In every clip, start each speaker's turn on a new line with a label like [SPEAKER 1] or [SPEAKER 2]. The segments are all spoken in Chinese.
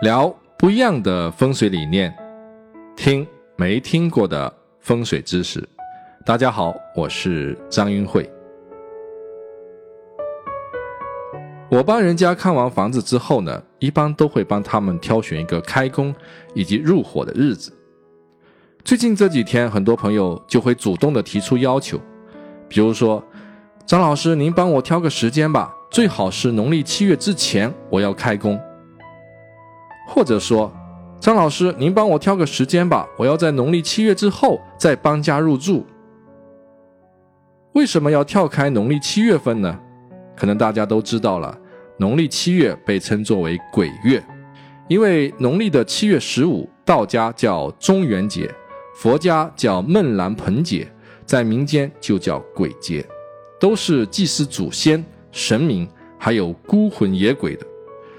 [SPEAKER 1] 聊不一样的风水理念，听没听过的风水知识。大家好，我是张云慧。我帮人家看完房子之后呢，一般都会帮他们挑选一个开工以及入伙的日子。最近这几天，很多朋友就会主动的提出要求，比如说，张老师，您帮我挑个时间吧，最好是农历七月之前，我要开工。或者说，张老师，您帮我挑个时间吧，我要在农历七月之后再搬家入住。为什么要跳开农历七月份呢？可能大家都知道了，农历七月被称作为鬼月，因为农历的七月十五，道家叫中元节，佛家叫孟兰盆节，在民间就叫鬼节，都是祭祀祖先、神明，还有孤魂野鬼的，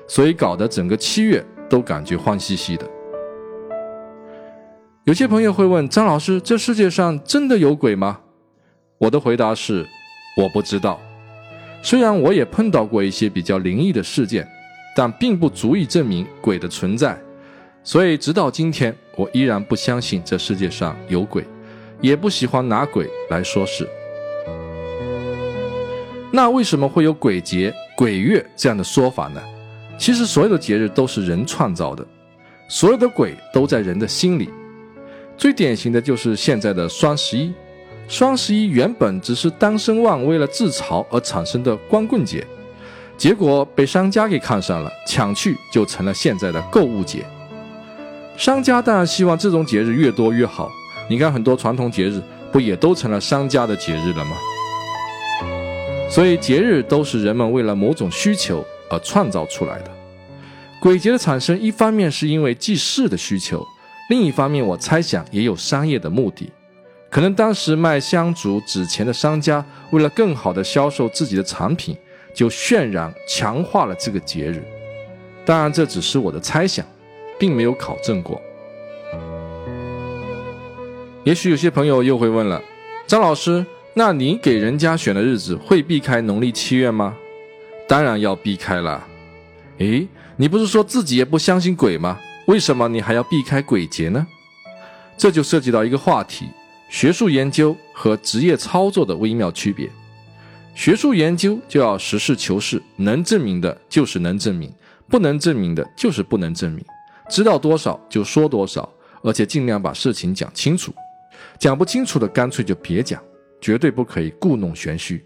[SPEAKER 1] 所以搞得整个七月。都感觉慌兮兮的。有些朋友会问张老师：“这世界上真的有鬼吗？”我的回答是：我不知道。虽然我也碰到过一些比较灵异的事件，但并不足以证明鬼的存在。所以直到今天，我依然不相信这世界上有鬼，也不喜欢拿鬼来说事。那为什么会有鬼节、鬼月这样的说法呢？其实所有的节日都是人创造的，所有的鬼都在人的心里。最典型的就是现在的双十一。双十一原本只是单身旺为了自嘲而产生的光棍节，结果被商家给看上了，抢去就成了现在的购物节。商家当然希望这种节日越多越好。你看很多传统节日不也都成了商家的节日了吗？所以节日都是人们为了某种需求。而创造出来的鬼节的产生，一方面是因为祭祀的需求，另一方面我猜想也有商业的目的。可能当时卖香烛纸钱的商家，为了更好的销售自己的产品，就渲染强化了这个节日。当然，这只是我的猜想，并没有考证过。也许有些朋友又会问了：张老师，那你给人家选的日子会避开农历七月吗？当然要避开了。诶，你不是说自己也不相信鬼吗？为什么你还要避开鬼节呢？这就涉及到一个话题：学术研究和职业操作的微妙区别。学术研究就要实事求是，能证明的就是能证明，不能证明的就是不能证明。知道多少就说多少，而且尽量把事情讲清楚。讲不清楚的，干脆就别讲，绝对不可以故弄玄虚。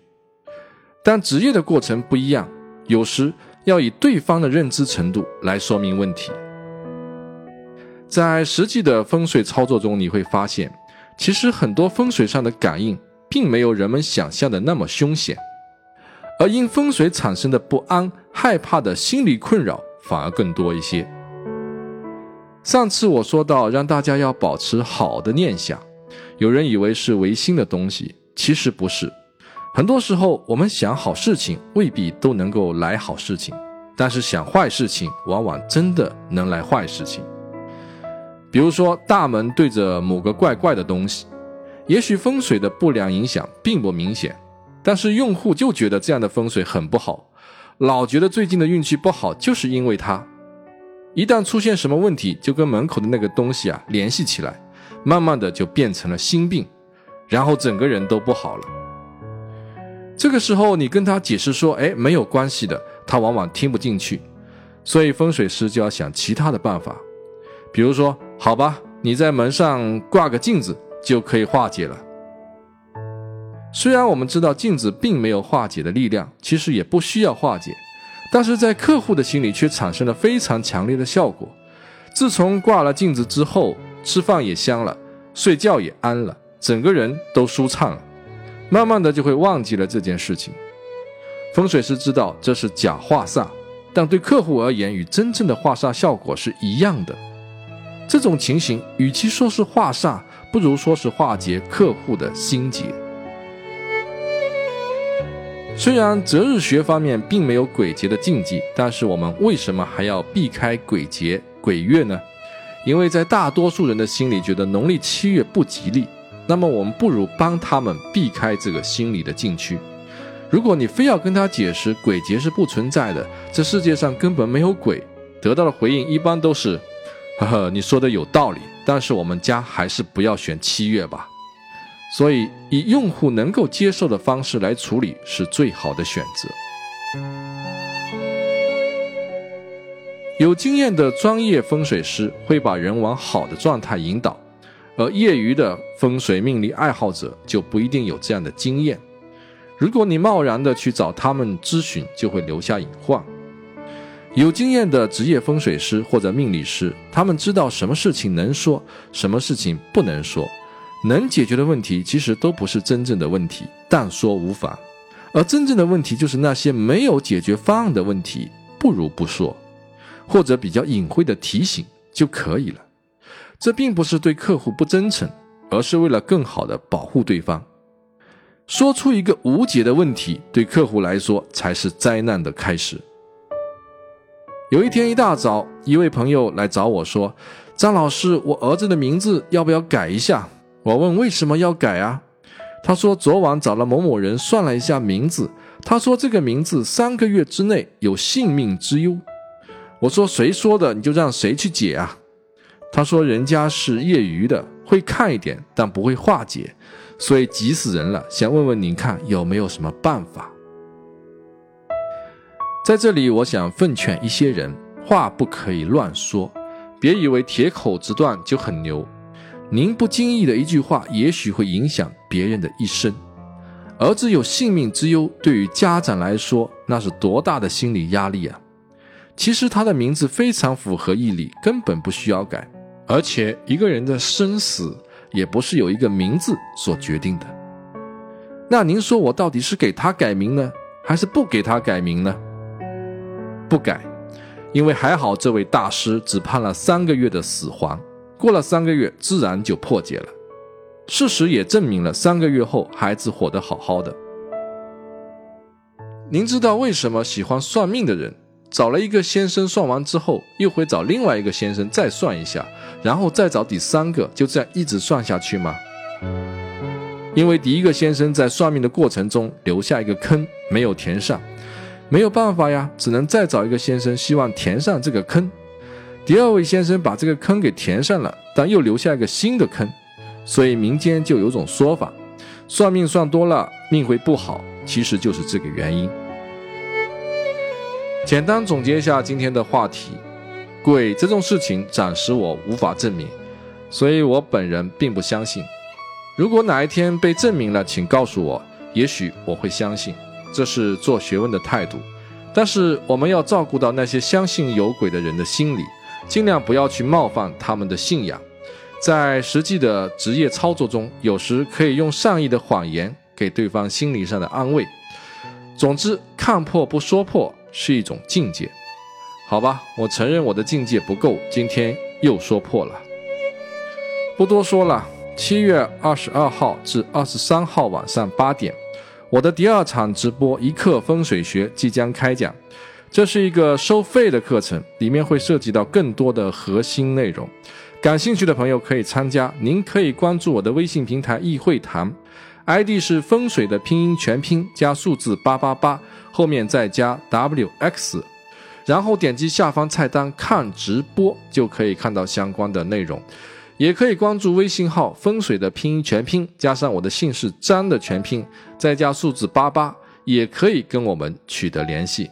[SPEAKER 1] 但职业的过程不一样。有时要以对方的认知程度来说明问题。在实际的风水操作中，你会发现，其实很多风水上的感应，并没有人们想象的那么凶险，而因风水产生的不安、害怕的心理困扰反而更多一些。上次我说到，让大家要保持好的念想，有人以为是唯心的东西，其实不是。很多时候，我们想好事情未必都能够来好事情，但是想坏事情往往真的能来坏事情。比如说，大门对着某个怪怪的东西，也许风水的不良影响并不明显，但是用户就觉得这样的风水很不好，老觉得最近的运气不好，就是因为它。一旦出现什么问题，就跟门口的那个东西啊联系起来，慢慢的就变成了心病，然后整个人都不好了。这个时候，你跟他解释说：“哎，没有关系的。”他往往听不进去，所以风水师就要想其他的办法，比如说：“好吧，你在门上挂个镜子就可以化解了。”虽然我们知道镜子并没有化解的力量，其实也不需要化解，但是在客户的心里却产生了非常强烈的效果。自从挂了镜子之后，吃饭也香了，睡觉也安了，整个人都舒畅了。慢慢的就会忘记了这件事情。风水师知道这是假化煞，但对客户而言，与真正的化煞效果是一样的。这种情形，与其说是化煞，不如说是化解客户的心结。虽然择日学方面并没有鬼节的禁忌，但是我们为什么还要避开鬼节、鬼月呢？因为在大多数人的心里，觉得农历七月不吉利。那么我们不如帮他们避开这个心理的禁区。如果你非要跟他解释鬼节是不存在的，这世界上根本没有鬼，得到的回应一般都是：“呵呵，你说的有道理，但是我们家还是不要选七月吧。”所以，以用户能够接受的方式来处理是最好的选择。有经验的专业风水师会把人往好的状态引导，而业余的风水命理爱好者就不一定有这样的经验。如果你贸然的去找他们咨询，就会留下隐患。有经验的职业风水师或者命理师，他们知道什么事情能说，什么事情不能说，能解决的问题其实都不是真正的问题，但说无妨。而真正的问题就是那些没有解决方案的问题，不如不说。或者比较隐晦的提醒就可以了，这并不是对客户不真诚，而是为了更好的保护对方。说出一个无解的问题，对客户来说才是灾难的开始。有一天一大早，一位朋友来找我说：“张老师，我儿子的名字要不要改一下？”我问：“为什么要改啊？”他说：“昨晚找了某某人算了一下名字，他说这个名字三个月之内有性命之忧。”我说谁说的，你就让谁去解啊。他说人家是业余的，会看一点，但不会化解，所以急死人了，想问问您看有没有什么办法。在这里，我想奉劝一些人，话不可以乱说，别以为铁口直断就很牛。您不经意的一句话，也许会影响别人的一生。儿子有性命之忧，对于家长来说，那是多大的心理压力啊！其实他的名字非常符合义理，根本不需要改。而且一个人的生死也不是由一个名字所决定的。那您说我到底是给他改名呢，还是不给他改名呢？不改，因为还好这位大师只判了三个月的死缓，过了三个月自然就破解了。事实也证明了三个月后孩子活得好好的。您知道为什么喜欢算命的人？找了一个先生算完之后，又会找另外一个先生再算一下，然后再找第三个，就这样一直算下去吗？因为第一个先生在算命的过程中留下一个坑没有填上，没有办法呀，只能再找一个先生，希望填上这个坑。第二位先生把这个坑给填上了，但又留下一个新的坑，所以民间就有种说法：算命算多了命会不好，其实就是这个原因。简单总结一下今天的话题，鬼这种事情暂时我无法证明，所以我本人并不相信。如果哪一天被证明了，请告诉我，也许我会相信，这是做学问的态度。但是我们要照顾到那些相信有鬼的人的心理，尽量不要去冒犯他们的信仰。在实际的职业操作中，有时可以用善意的谎言给对方心理上的安慰。总之，看破不说破。是一种境界，好吧，我承认我的境界不够，今天又说破了。不多说了，七月二十二号至二十三号晚上八点，我的第二场直播《一课风水学》即将开讲。这是一个收费的课程，里面会涉及到更多的核心内容。感兴趣的朋友可以参加，您可以关注我的微信平台“易会谈 ”，ID 是风水的拼音全拼加数字八八八。后面再加 W X，然后点击下方菜单看直播，就可以看到相关的内容。也可以关注微信号“风水”的拼音全拼，加上我的姓氏张的全拼，再加数字八八，也可以跟我们取得联系。